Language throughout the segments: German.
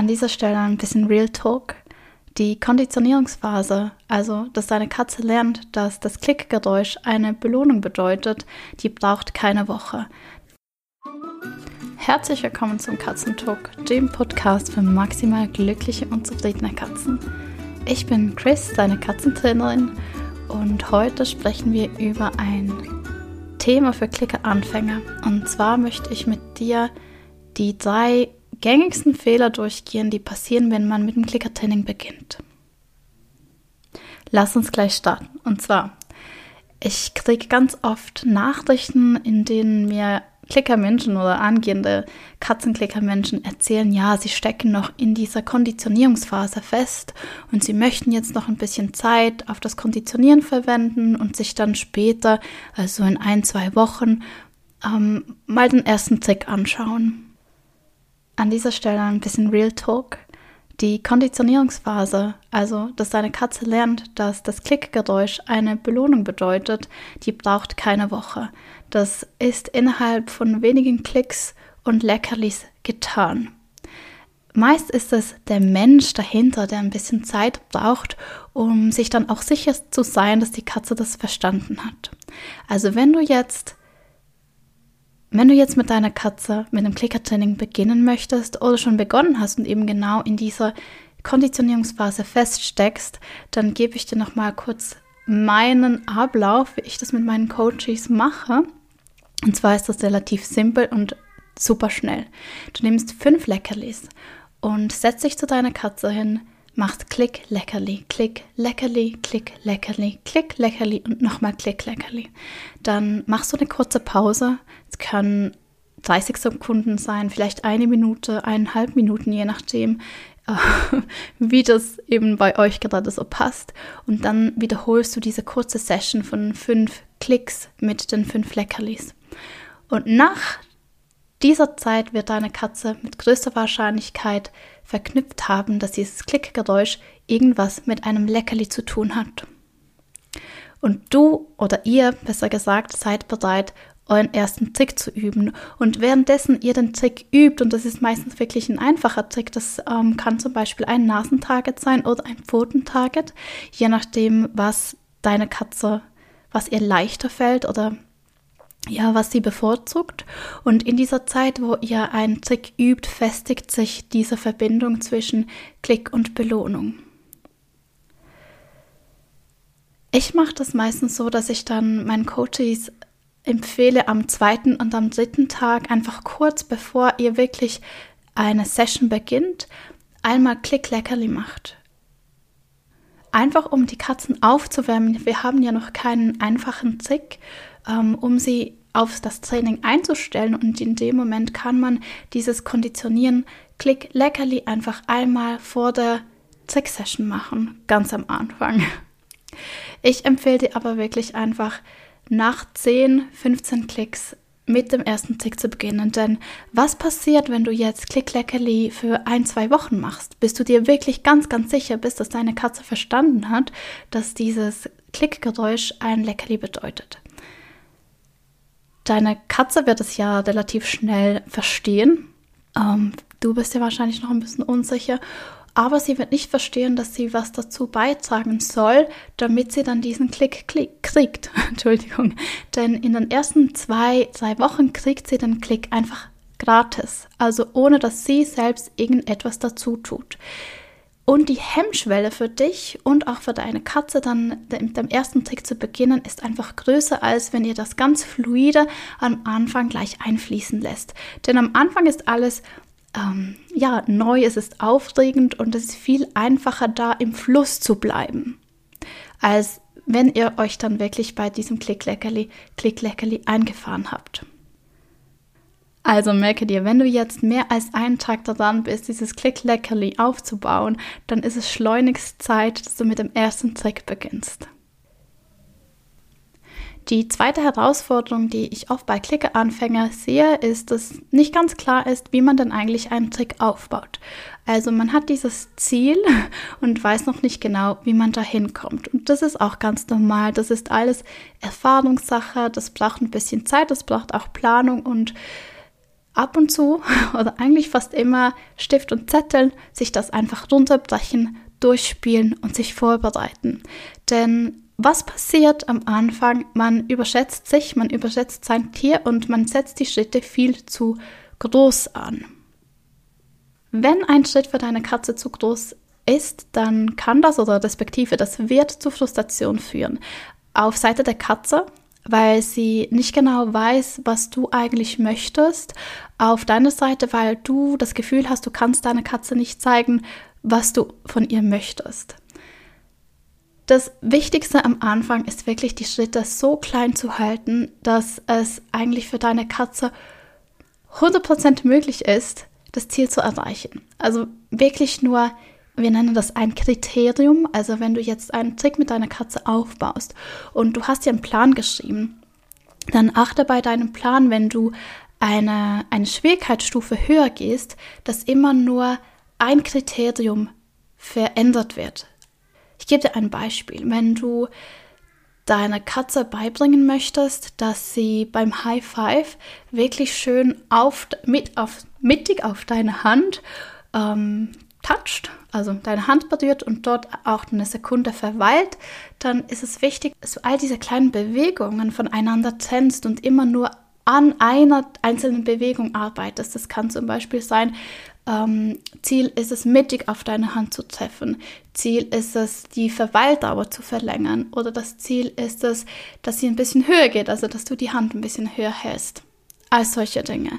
An dieser Stelle ein bisschen Real Talk. Die Konditionierungsphase, also dass deine Katze lernt, dass das Klickgeräusch eine Belohnung bedeutet, die braucht keine Woche. Herzlich willkommen zum Katzentalk, dem Podcast für maximal glückliche und zufriedene Katzen. Ich bin Chris, deine Katzentrainerin, und heute sprechen wir über ein Thema für Klicker-Anfänger. Und zwar möchte ich mit dir die drei gängigsten Fehler durchgehen, die passieren, wenn man mit dem Klickertraining beginnt. Lass uns gleich starten. Und zwar, ich kriege ganz oft Nachrichten, in denen mir Klickermenschen oder angehende Katzenklickermenschen erzählen, ja, sie stecken noch in dieser Konditionierungsphase fest und sie möchten jetzt noch ein bisschen Zeit auf das Konditionieren verwenden und sich dann später, also in ein, zwei Wochen, ähm, mal den ersten Trick anschauen. An dieser Stelle ein bisschen Real Talk. Die Konditionierungsphase, also dass deine Katze lernt, dass das Klickgeräusch eine Belohnung bedeutet, die braucht keine Woche. Das ist innerhalb von wenigen Klicks und Leckerlis getan. Meist ist es der Mensch dahinter, der ein bisschen Zeit braucht, um sich dann auch sicher zu sein, dass die Katze das verstanden hat. Also wenn du jetzt wenn du jetzt mit deiner Katze mit dem Klickertraining beginnen möchtest oder schon begonnen hast und eben genau in dieser Konditionierungsphase feststeckst, dann gebe ich dir noch mal kurz meinen Ablauf, wie ich das mit meinen Coaches mache. Und zwar ist das relativ simpel und super schnell. Du nimmst fünf Leckerlis und setzt dich zu deiner Katze hin, machst Klick, Leckerli, Klick, Leckerli, Klick, Leckerli, Klick, Leckerli und nochmal Klick, Leckerli. Dann machst du eine kurze Pause. Es kann 30 Sekunden sein, vielleicht eine Minute, eineinhalb Minuten, je nachdem, wie das eben bei euch gerade so passt. Und dann wiederholst du diese kurze Session von fünf Klicks mit den fünf Leckerlis. Und nach dieser Zeit wird deine Katze mit größter Wahrscheinlichkeit verknüpft haben, dass dieses Klickgeräusch irgendwas mit einem Leckerli zu tun hat. Und du oder ihr, besser gesagt, seid bereit, euren ersten Trick zu üben. Und währenddessen ihr den Trick übt, und das ist meistens wirklich ein einfacher Trick, das ähm, kann zum Beispiel ein Nasentarget sein oder ein Pfotentarget, je nachdem, was deine Katze, was ihr leichter fällt oder ja, was sie bevorzugt. Und in dieser Zeit, wo ihr einen Trick übt, festigt sich diese Verbindung zwischen Klick und Belohnung. Ich mache das meistens so, dass ich dann meinen Coaches empfehle, am zweiten und am dritten Tag einfach kurz bevor ihr wirklich eine Session beginnt, einmal Klick Leckerli macht. Einfach um die Katzen aufzuwärmen. Wir haben ja noch keinen einfachen Trick ähm, um sie auf das Training einzustellen. Und in dem Moment kann man dieses Konditionieren Klick Leckerli einfach einmal vor der Trick-Session machen, ganz am Anfang. Ich empfehle dir aber wirklich einfach nach 10, 15 Klicks mit dem ersten Trick zu beginnen. Denn was passiert, wenn du jetzt Klick Leckerli für ein, zwei Wochen machst? Bist du dir wirklich ganz, ganz sicher bist, dass deine Katze verstanden hat, dass dieses Klickgeräusch ein Leckerli bedeutet? Deine Katze wird es ja relativ schnell verstehen. Ähm, du bist ja wahrscheinlich noch ein bisschen unsicher. Aber sie wird nicht verstehen, dass sie was dazu beitragen soll, damit sie dann diesen Klick, Klick kriegt. Entschuldigung. Denn in den ersten zwei, drei Wochen kriegt sie den Klick einfach gratis. Also ohne dass sie selbst irgendetwas dazu tut. Und die Hemmschwelle für dich und auch für deine Katze dann mit dem ersten Trick zu beginnen, ist einfach größer, als wenn ihr das ganz fluide am Anfang gleich einfließen lässt. Denn am Anfang ist alles ähm, ja neu, es ist aufregend und es ist viel einfacher da im Fluss zu bleiben, als wenn ihr euch dann wirklich bei diesem Klick-Leckerli, Klick-Leckerli eingefahren habt. Also merke dir, wenn du jetzt mehr als einen Tag daran bist, dieses Click Leckerli aufzubauen, dann ist es schleunigst Zeit, dass du mit dem ersten Trick beginnst. Die zweite Herausforderung, die ich oft bei Klickeranfänger sehe, ist, dass nicht ganz klar ist, wie man denn eigentlich einen Trick aufbaut. Also man hat dieses Ziel und weiß noch nicht genau, wie man da hinkommt. Und das ist auch ganz normal. Das ist alles Erfahrungssache. Das braucht ein bisschen Zeit. Das braucht auch Planung und ab und zu oder eigentlich fast immer Stift und Zettel, sich das einfach runterbrechen, durchspielen und sich vorbereiten. Denn was passiert am Anfang? Man überschätzt sich, man überschätzt sein Tier und man setzt die Schritte viel zu groß an. Wenn ein Schritt für deine Katze zu groß ist, dann kann das oder respektive das wird zu Frustration führen. Auf Seite der Katze, weil sie nicht genau weiß, was du eigentlich möchtest. Auf deiner Seite, weil du das Gefühl hast, du kannst deiner Katze nicht zeigen, was du von ihr möchtest. Das Wichtigste am Anfang ist wirklich die Schritte so klein zu halten, dass es eigentlich für deine Katze 100% möglich ist, das Ziel zu erreichen. Also wirklich nur, wir nennen das ein Kriterium. Also wenn du jetzt einen Trick mit deiner Katze aufbaust und du hast dir einen Plan geschrieben, dann achte bei deinem Plan, wenn du eine, eine Schwierigkeitsstufe höher gehst, dass immer nur ein Kriterium verändert wird. Ich gebe dir ein Beispiel. Wenn du deiner Katze beibringen möchtest, dass sie beim High Five wirklich schön auf, mit, auf, mittig auf deine Hand ähm, toucht, also deine Hand berührt und dort auch eine Sekunde verweilt, dann ist es wichtig, dass du all diese kleinen Bewegungen voneinander trennst und immer nur an einer einzelnen Bewegung arbeitest. Das kann zum Beispiel sein, ähm, Ziel ist es, mittig auf deine Hand zu treffen. Ziel ist es, die Verweildauer zu verlängern. Oder das Ziel ist es, dass sie ein bisschen höher geht, also dass du die Hand ein bisschen höher hältst. All solche Dinge.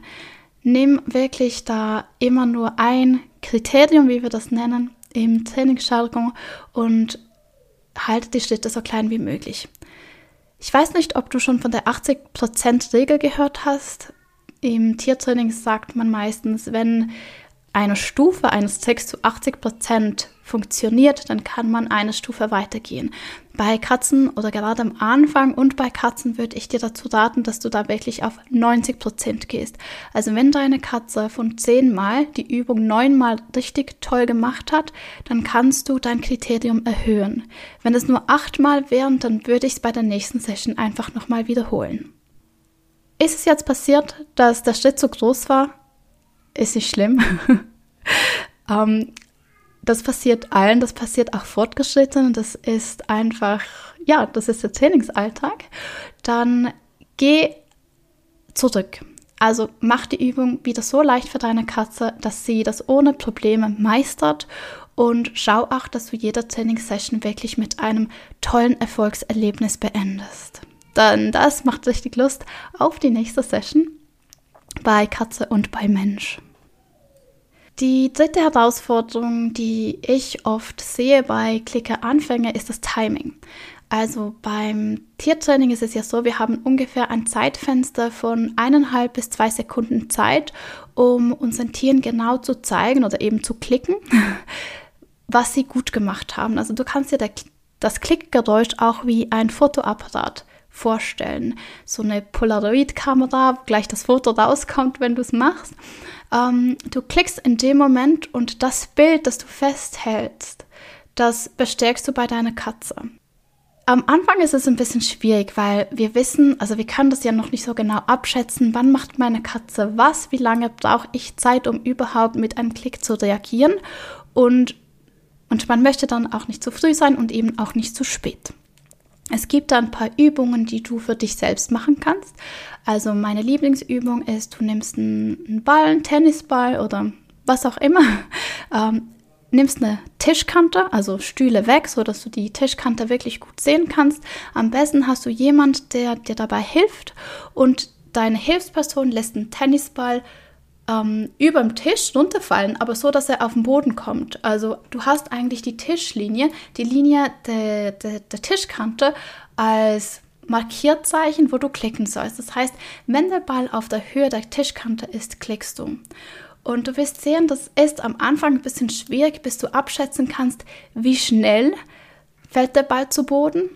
Nimm wirklich da immer nur ein Kriterium, wie wir das nennen, im Trainingsjargon und halte die Schritte so klein wie möglich. Ich weiß nicht, ob du schon von der 80%-Regel gehört hast. Im Tiertraining sagt man meistens, wenn eine Stufe eines Tricks zu 80% funktioniert, dann kann man eine Stufe weitergehen. Bei Katzen oder gerade am Anfang und bei Katzen würde ich dir dazu raten, dass du da wirklich auf 90% gehst. Also wenn deine Katze von 10 Mal die Übung 9 Mal richtig toll gemacht hat, dann kannst du dein Kriterium erhöhen. Wenn es nur 8 Mal wären, dann würde ich es bei der nächsten Session einfach nochmal wiederholen. Ist es jetzt passiert, dass der Schritt zu groß war? ist nicht schlimm. ähm, das passiert allen, das passiert auch Fortgeschrittenen, das ist einfach, ja, das ist der Trainingsalltag. Dann geh zurück. Also mach die Übung wieder so leicht für deine Katze, dass sie das ohne Probleme meistert und schau auch, dass du jede Trainingssession wirklich mit einem tollen Erfolgserlebnis beendest. Dann das macht richtig Lust auf die nächste Session bei Katze und bei Mensch. Die dritte Herausforderung, die ich oft sehe bei Klicker-Anfänger, ist das Timing. Also beim Tiertraining ist es ja so, wir haben ungefähr ein Zeitfenster von eineinhalb bis zwei Sekunden Zeit, um unseren Tieren genau zu zeigen oder eben zu klicken, was sie gut gemacht haben. Also du kannst dir das Klickgeräusch auch wie ein Fotoapparat vorstellen. So eine Polaroid-Kamera, gleich das Foto rauskommt, wenn du es machst. Ähm, du klickst in dem Moment und das Bild, das du festhältst, das bestärkst du bei deiner Katze. Am Anfang ist es ein bisschen schwierig, weil wir wissen, also wir können das ja noch nicht so genau abschätzen, wann macht meine Katze was, wie lange brauche ich Zeit, um überhaupt mit einem Klick zu reagieren und, und man möchte dann auch nicht zu früh sein und eben auch nicht zu spät. Es gibt da ein paar Übungen, die du für dich selbst machen kannst. Also meine Lieblingsübung ist, du nimmst einen Ball, einen Tennisball oder was auch immer, ähm, nimmst eine Tischkante, also Stühle weg, so dass du die Tischkante wirklich gut sehen kannst. Am besten hast du jemand, der dir dabei hilft und deine Hilfsperson lässt einen Tennisball ähm, über dem Tisch runterfallen, aber so, dass er auf den Boden kommt. Also du hast eigentlich die Tischlinie, die Linie der, der, der Tischkante als Markierzeichen, wo du klicken sollst. Das heißt, wenn der Ball auf der Höhe der Tischkante ist, klickst du. Und du wirst sehen, das ist am Anfang ein bisschen schwierig, bis du abschätzen kannst, wie schnell fällt der Ball zu Boden.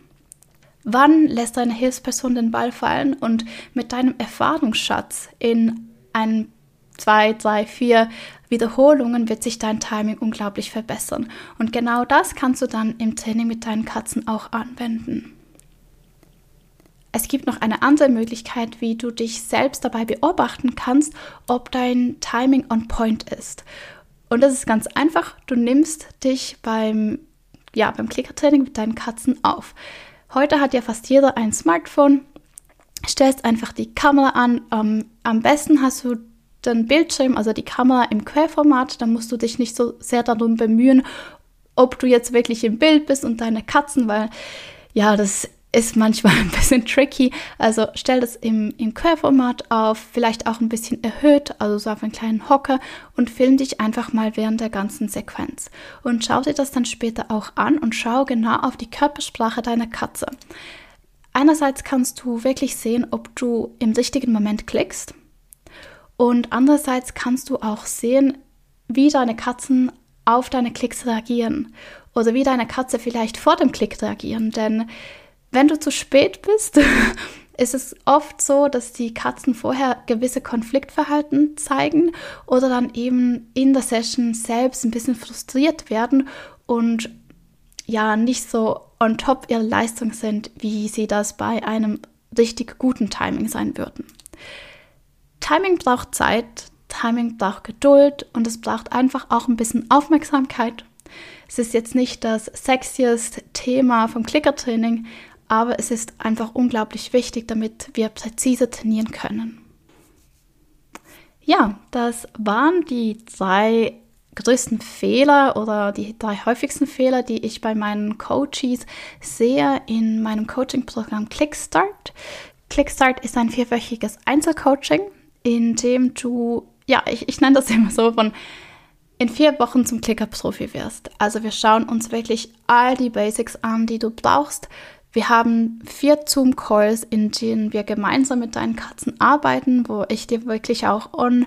Wann lässt deine Hilfsperson den Ball fallen? Und mit deinem Erfahrungsschatz in ein zwei, drei, vier Wiederholungen wird sich dein Timing unglaublich verbessern. Und genau das kannst du dann im Training mit deinen Katzen auch anwenden. es gibt noch eine andere Möglichkeit, wie du dich selbst dabei beobachten kannst, ob dein Timing on point ist. Und das ist ganz einfach. Du nimmst dich beim, ja, beim Klickertraining mit deinen Katzen auf. Heute hat ja fast jeder ein Smartphone. Stellst einfach die Kamera an. Am besten hast du den Bildschirm, also die Kamera im Querformat. Da musst du dich nicht so sehr darum bemühen, ob du jetzt wirklich im Bild bist und deine Katzen, weil ja, das ist manchmal ein bisschen tricky. Also stell das im, im Querformat auf, vielleicht auch ein bisschen erhöht, also so auf einen kleinen Hocker und film dich einfach mal während der ganzen Sequenz. Und schau dir das dann später auch an und schau genau auf die Körpersprache deiner Katze. Einerseits kannst du wirklich sehen, ob du im richtigen Moment klickst. Und andererseits kannst du auch sehen, wie deine Katzen auf deine Klicks reagieren oder wie deine Katze vielleicht vor dem Klick reagieren. Denn wenn du zu spät bist, ist es oft so, dass die Katzen vorher gewisse Konfliktverhalten zeigen oder dann eben in der Session selbst ein bisschen frustriert werden und ja nicht so on top ihrer Leistung sind, wie sie das bei einem richtig guten Timing sein würden. Timing braucht Zeit, Timing braucht Geduld und es braucht einfach auch ein bisschen Aufmerksamkeit. Es ist jetzt nicht das sexiest Thema vom Klickertraining, aber es ist einfach unglaublich wichtig, damit wir präzise trainieren können. Ja, das waren die drei größten Fehler oder die drei häufigsten Fehler, die ich bei meinen Coaches sehe in meinem Coaching-Programm Clickstart. Clickstart ist ein vierwöchiges Einzelcoaching, in dem du ja, ich, ich nenne das immer so, von in vier Wochen zum Klicker-Profi wirst. Also wir schauen uns wirklich all die Basics an, die du brauchst. Wir haben vier Zoom-Calls, in denen wir gemeinsam mit deinen Katzen arbeiten, wo ich dir wirklich auch on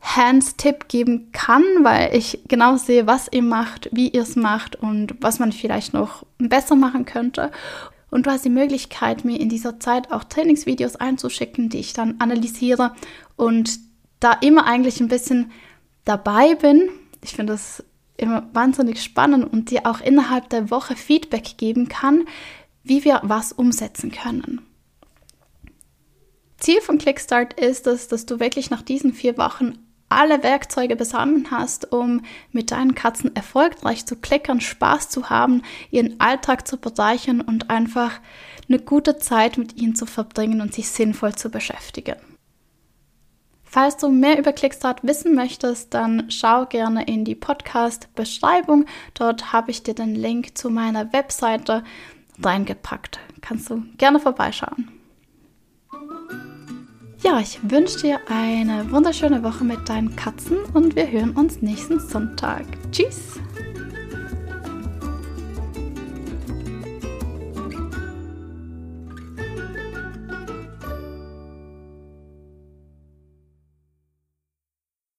Hands-Tipp geben kann, weil ich genau sehe, was ihr macht, wie ihr es macht und was man vielleicht noch besser machen könnte. Und du hast die Möglichkeit, mir in dieser Zeit auch Trainingsvideos einzuschicken, die ich dann analysiere und da immer eigentlich ein bisschen dabei bin. Ich finde das immer wahnsinnig spannend und dir auch innerhalb der Woche Feedback geben kann, wie wir was umsetzen können. Ziel von Clickstart ist es, dass du wirklich nach diesen vier Wochen alle Werkzeuge besammen hast, um mit deinen Katzen erfolgreich zu klickern, Spaß zu haben, ihren Alltag zu bereichern und einfach eine gute Zeit mit ihnen zu verbringen und sich sinnvoll zu beschäftigen. Falls du mehr über Clickstart wissen möchtest, dann schau gerne in die Podcast-Beschreibung. Dort habe ich dir den Link zu meiner Webseite reingepackt. Kannst du gerne vorbeischauen. Ja, ich wünsche dir eine wunderschöne Woche mit deinen Katzen und wir hören uns nächsten Sonntag. Tschüss!